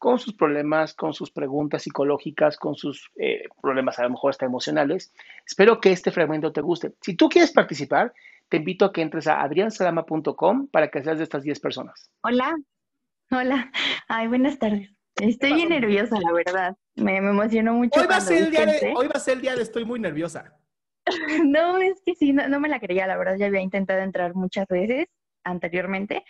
con sus problemas, con sus preguntas psicológicas, con sus eh, problemas a lo mejor hasta emocionales. Espero que este fragmento te guste. Si tú quieres participar, te invito a que entres a adriansalama.com para que seas de estas 10 personas. Hola, hola. Ay, buenas tardes. Estoy bien nerviosa, la verdad. Me, me emocionó mucho. Hoy va, a ser el día de, intenté. hoy va a ser el día de estoy muy nerviosa. No, es que sí, no, no me la creía, la verdad. Ya había intentado entrar muchas veces anteriormente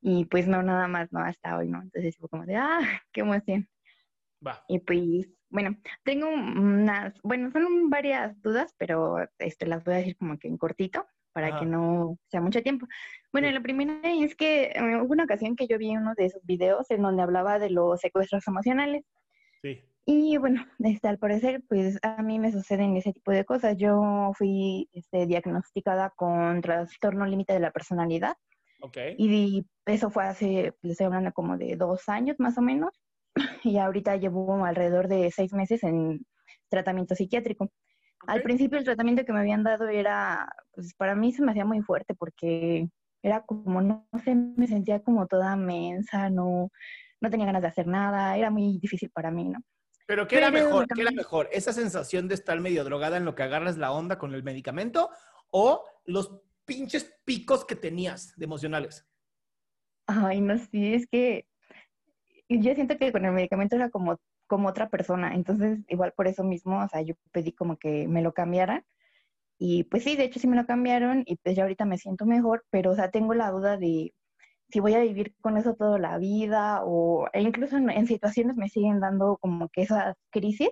y pues no, nada más, no, hasta hoy, ¿no? Entonces fue como de, ah, qué emoción. Va. Y pues, bueno, tengo unas, bueno, son varias dudas, pero este, las voy a decir como que en cortito para Ajá. que no sea mucho tiempo. Bueno, Sí. la primera es que eh, hubo una ocasión que yo vi uno de esos videos en donde hablaba de los secuestros emocionales. Sí. Y bueno, este, al parecer, pues a mí me suceden ese tipo de cosas. Yo fui este, diagnosticada con trastorno límite de la personalidad Ok. y eso fue hace, les estoy hablando como de dos años más o menos. Y ahorita llevo alrededor de seis meses en tratamiento psiquiátrico. Al Ok. principio el tratamiento que me habían dado era, pues para mí se me hacía muy fuerte porque era como, no, sé, me sentía como toda mensa, no, no tenía ganas de hacer nada, era muy difícil para mí, ¿no? Pero ¿qué era Pero mejor? ¿Qué era mejor? ¿Esa sensación de estar medio drogada en lo que agarras la onda con el medicamento o los pinches picos que tenías de emocionales? Ay, no sé, es que yo siento que con el medicamento era como, como otra persona, entonces igual por eso mismo, o sea, yo pedí como que me lo cambiaran y pues sí, de hecho sí me lo cambiaron y pues ya ahorita me siento mejor, pero o sea, tengo la duda de si voy a vivir con eso toda la vida o e incluso en, en situaciones me siguen dando como que esas crisis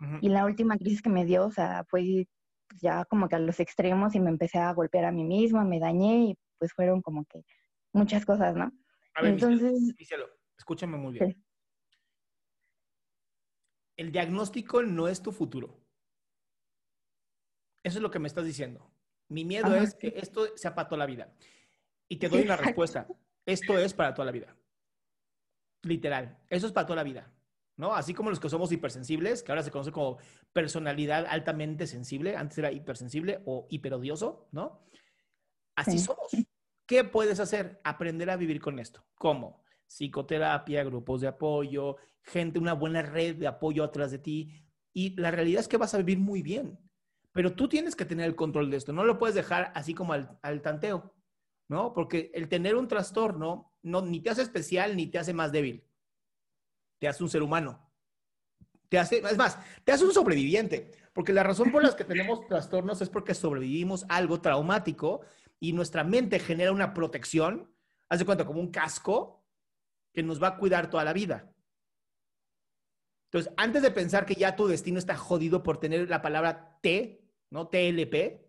Ujú. y la última crisis que me dio, o sea, fue pues, ya como que a los extremos y me empecé a golpear a mí misma, me dañé y pues fueron como que muchas cosas, ¿no? A ver, Entonces, escúchame muy bien. Sí. El diagnóstico no es tu futuro. Eso es lo que me estás diciendo. Mi miedo Ajá, es que esto sea para toda la vida. Y te doy una Exacto. respuesta. Esto es para toda la vida. Literal. Eso es para toda la vida. ¿No? Así como los que somos hipersensibles, que ahora se conoce como personalidad altamente sensible, antes era hipersensible o hiperodioso, ¿no? Así Sí. somos. ¿Qué puedes hacer? Aprender a vivir con esto. ¿Cómo? Psicoterapia, grupos de apoyo, gente, una buena red de apoyo atrás de ti. Y la realidad es que vas a vivir muy bien. Pero tú tienes que tener el control de esto. No lo puedes dejar así como al, al tanteo, ¿no? Porque el tener un trastorno no, ni te hace especial ni te hace más débil. Te hace un ser humano. Te hace, es más, te hace un sobreviviente. Porque la razón por la que tenemos trastornos es porque sobrevivimos a algo traumático y nuestra mente genera una protección, haz de cuenta, como un casco que nos va a cuidar toda la vida. Entonces, antes de pensar que ya tu destino está jodido por tener la palabra T, ¿no? TLP,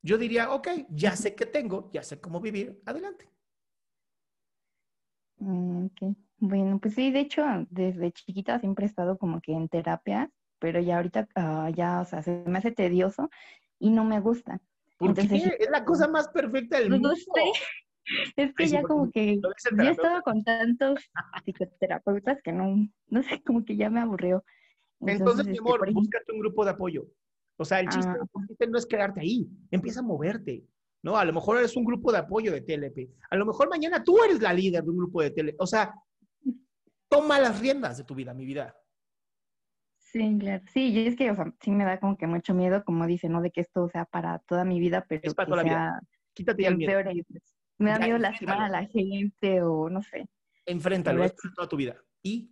yo diría, ok, ya sé qué tengo, ya sé cómo vivir, adelante. Mm, ok. Bueno, pues sí, de hecho, desde chiquita siempre he estado como que en terapia, pero ya ahorita, ah, ya, o sea, se me hace tedioso y no me gusta. ¿Por qué? Entonces, Es la cosa más perfecta del pues, mundo. sé. Es que Ay, ya como que yo he estado con tantos psicoterapeutas que no, no sé, como que ya me aburrió. Entonces, mi este, amor, búscate un grupo de apoyo. O sea, el chiste, Ah. el chiste no es quedarte ahí, empieza a moverte. ¿no? A lo mejor eres un grupo de apoyo de TLP. A lo mejor mañana tú eres la líder de un grupo de TLP. O sea, toma las riendas de tu vida, mi vida. Sí, claro. Sí, y es que, o sea, sí me da como que mucho miedo, como dice, ¿no? De que esto sea para toda mi vida, pero Es para que toda la vida. Quítate ya el miedo. Me da Ya, miedo lastimar a la gente o no sé. Enfréntalo, es para toda tu vida. ¿Y?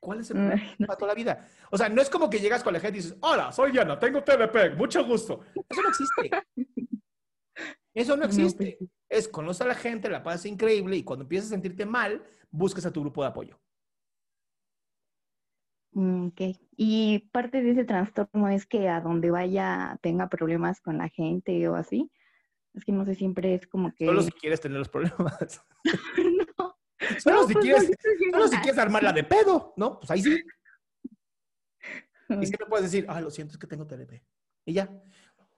¿Cuál es el problema? no para toda la vida? O sea, no es como que llegas con la gente y dices, hola, soy Diana, tengo TLP, mucho gusto. Eso no existe. Eso no No, pues existe. Es conoce a la gente, la pasas increíble y cuando empiezas a sentirte mal, buscas a tu grupo de apoyo. Mm, Ok. Y parte de ese trastorno es que a donde vaya tenga problemas con la gente o así. Es que no sé, siempre es como que... Solo si quieres tener los problemas. No, Solo, no, si, pues, quieres, solo si quieres armarla de pedo, ¿no? Pues ahí sí. Y siempre puedes decir, ah, lo siento, es que tengo TLP. Y ya.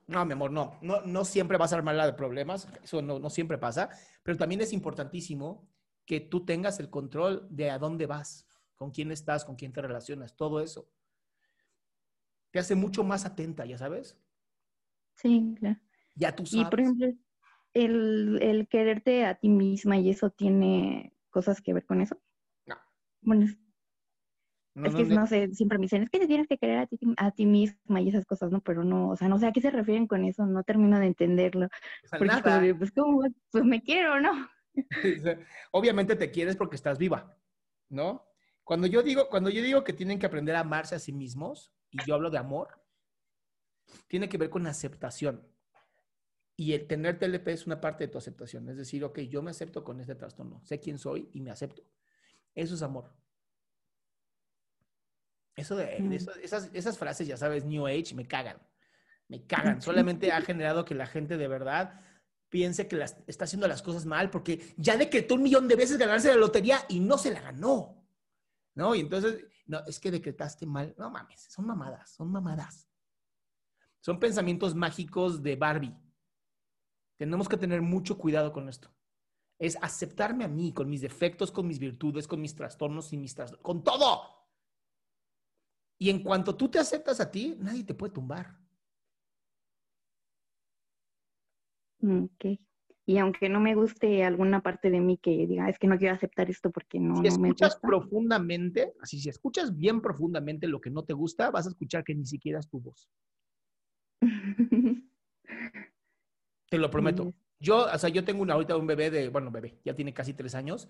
No, mi amor, no. No, no siempre vas a armarla de problemas. Eso no, no siempre pasa. Pero también es importantísimo que tú tengas el control de a dónde vas, con quién estás, con quién te relacionas, todo eso. Te hace mucho más atenta, ya sabes. Sí, claro. Ya tú Y sabes. por ejemplo, el, el quererte a ti misma y eso tiene cosas que ver con eso. No. Bueno, es, No, es que no. no sé, siempre me dicen, es que te tienes que querer a ti, a ti misma y esas cosas, ¿no? Pero no, o sea, no sé a qué se refieren con eso, no termino de entenderlo. O sea, Porque como nada. de, pues, ¿cómo? Pues me quiero, ¿no? Obviamente te quieres porque estás viva, ¿no? Cuando yo digo, cuando yo digo que tienen que aprender a amarse a sí mismos, y yo hablo de amor, tiene que ver con aceptación. Y el tener TLP es una parte de tu aceptación. Es decir, ok, yo me acepto con este trastorno. Sé quién soy y me acepto. Eso es amor. Eso de, Mm. eso- esas, esas frases, ya sabes, New Age, me cagan. Me cagan. Solamente ha generado que la gente de verdad piense que las- está haciendo las cosas mal porque ya decretó un millón de veces ganarse la lotería y no se la ganó. ¿No? Y entonces, no, es que decretaste mal. No mames, son mamadas, son mamadas. Son pensamientos mágicos de Barbie. Tenemos que tener mucho cuidado con esto. Es aceptarme a mí, con mis defectos, con mis virtudes, con mis trastornos y mis trastornos, con todo. Y en cuanto tú te aceptas a ti, nadie te puede tumbar. Mm, Ok. Y aunque no me guste alguna parte de mí que diga, es que no quiero aceptar esto porque no, si no me escuchas profundamente, así si escuchas bien profundamente lo que no te gusta, vas a escuchar que ni siquiera es tu voz. Te lo prometo. Yo, o sea, yo tengo una, ahorita un bebé de, bueno, bebé, ya tiene casi tres años,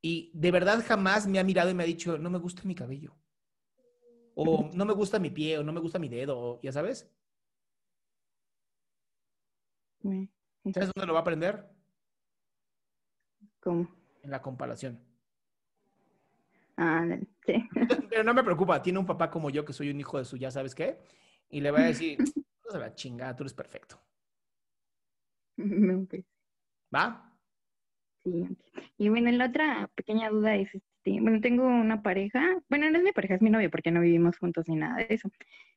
y de verdad jamás me ha mirado y me ha dicho, no me gusta mi cabello, o no me gusta mi pie, o no me gusta mi dedo, ya sabes. Me- ¿Sabes dónde lo va a aprender? ¿Cómo? En la comparación. Ah, sí. Pero no me preocupa, tiene un papá como yo, que soy un hijo de su, ya sabes qué, y le va a decir, no se la chingada, tú eres perfecto. No, pues, ¿Va? sí. Y bueno, la otra pequeña duda es, este, bueno, tengo una pareja, bueno, no es mi pareja, es mi novio porque no vivimos juntos ni nada de eso.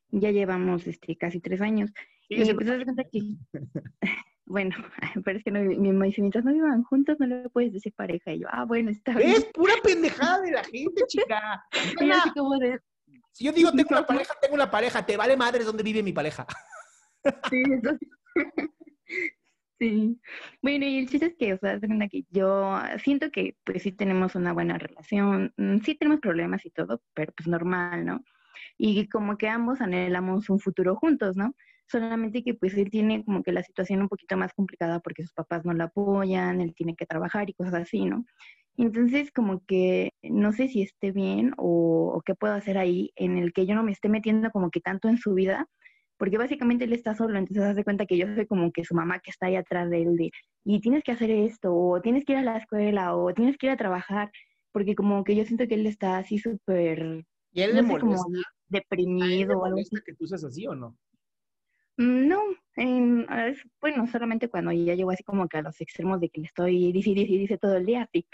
Ya llevamos este, casi tres años. Y pues que, bueno, pero es que no, mamá dice, mientras no vivan juntos no le puedes decir pareja. Y yo, ah, bueno, está bien. Es pura pendejada de la gente, chica. Y yo así como de, Si yo digo tengo una pareja, tengo una pareja, te vale madres dónde vive mi pareja. Sí, eso sí. Bueno, y el chiste es que, o sea, que yo siento que pues sí tenemos una buena relación, mm, sí tenemos problemas y todo, pero pues normal, ¿no? Y como que ambos anhelamos un futuro juntos, ¿no? Solamente que pues él tiene como que la situación un poquito más complicada porque sus papás no la apoyan, él tiene que trabajar y cosas así, ¿no? Entonces, como que no sé si esté bien o, o qué puedo hacer ahí en el que yo no me esté metiendo como que tanto en su vida, porque básicamente él está solo, entonces hace cuenta que yo soy como que su mamá que está ahí atrás de él de, y tienes que hacer esto, o tienes que ir a la escuela, o tienes que ir a trabajar, porque como que yo siento que él está así súper, ¿Y él le sé, como molesta? ¿A él le deprimido o algo así. molesta que tú seas así o no? Mm, No, es- bueno, solamente cuando ya llego así como que a los extremos de que le estoy dice dice dice todo el día, sí.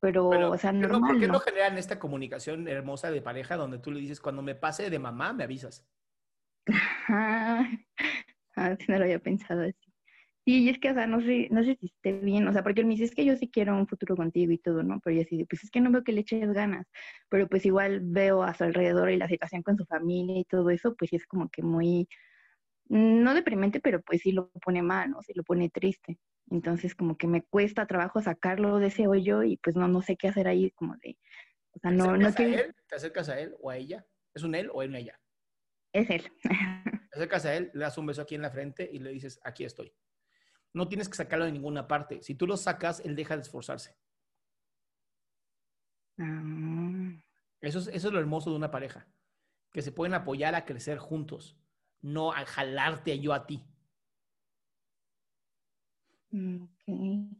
Pero, Pero, o sea, ¿por qué no- normal, ¿Por qué ¿no? no generan esta comunicación hermosa de pareja donde tú le dices, cuando me pase de mamá, me avisas? Ajá. Ah, sí, no lo había pensado así. Sí, y es que, o sea, no sé, no sé si esté bien, o sea, porque él me dice, es que yo sí quiero un futuro contigo y todo, ¿no? Pero yo así, pues es que no veo que le eches ganas, pero pues igual veo a su alrededor y la situación con su familia y todo eso, pues sí es como que muy, no deprimente, pero pues sí lo pone mal, ¿no? Sí lo pone triste. Entonces como que me cuesta trabajo sacarlo de ese hoyo y pues no, no sé qué hacer ahí, como de, o sea, no, no ¿Te acercas, a quiero... él? ¿Te acercas a él o a ella? ¿Es un él o es una ella? Es él. Te acercas a él, le das un beso aquí en la frente y le dices, aquí estoy. No tienes que sacarlo de ninguna parte. Si tú lo sacas, él deja de esforzarse. Ah, Eso es, eso es lo hermoso de una pareja, que se pueden apoyar a crecer juntos, no a jalarte yo a ti. mm, ok.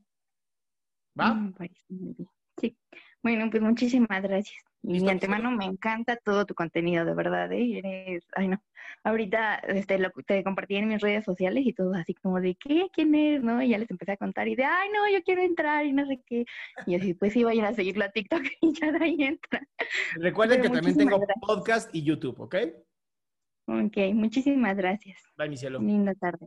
¿Va? Muy bien. Sí. Bueno, pues muchísimas gracias. Y ¿Listo, de antemano me encanta todo tu contenido, de verdad, ¿eh? Eres, ay no. Ahorita este, lo, te compartí en mis redes sociales y todo así como de, ¿qué? ¿Quién es? ¿No? Y ya les empecé a contar y de, ay no, yo quiero entrar y no sé qué. Y así, pues sí, vayan a seguirlo a TikTok y ya de ahí entra. Recuerden Pero que también tengo gracias. podcast y YouTube, ¿ok? Ok, muchísimas gracias. Bye, mi cielo. Linda tarde.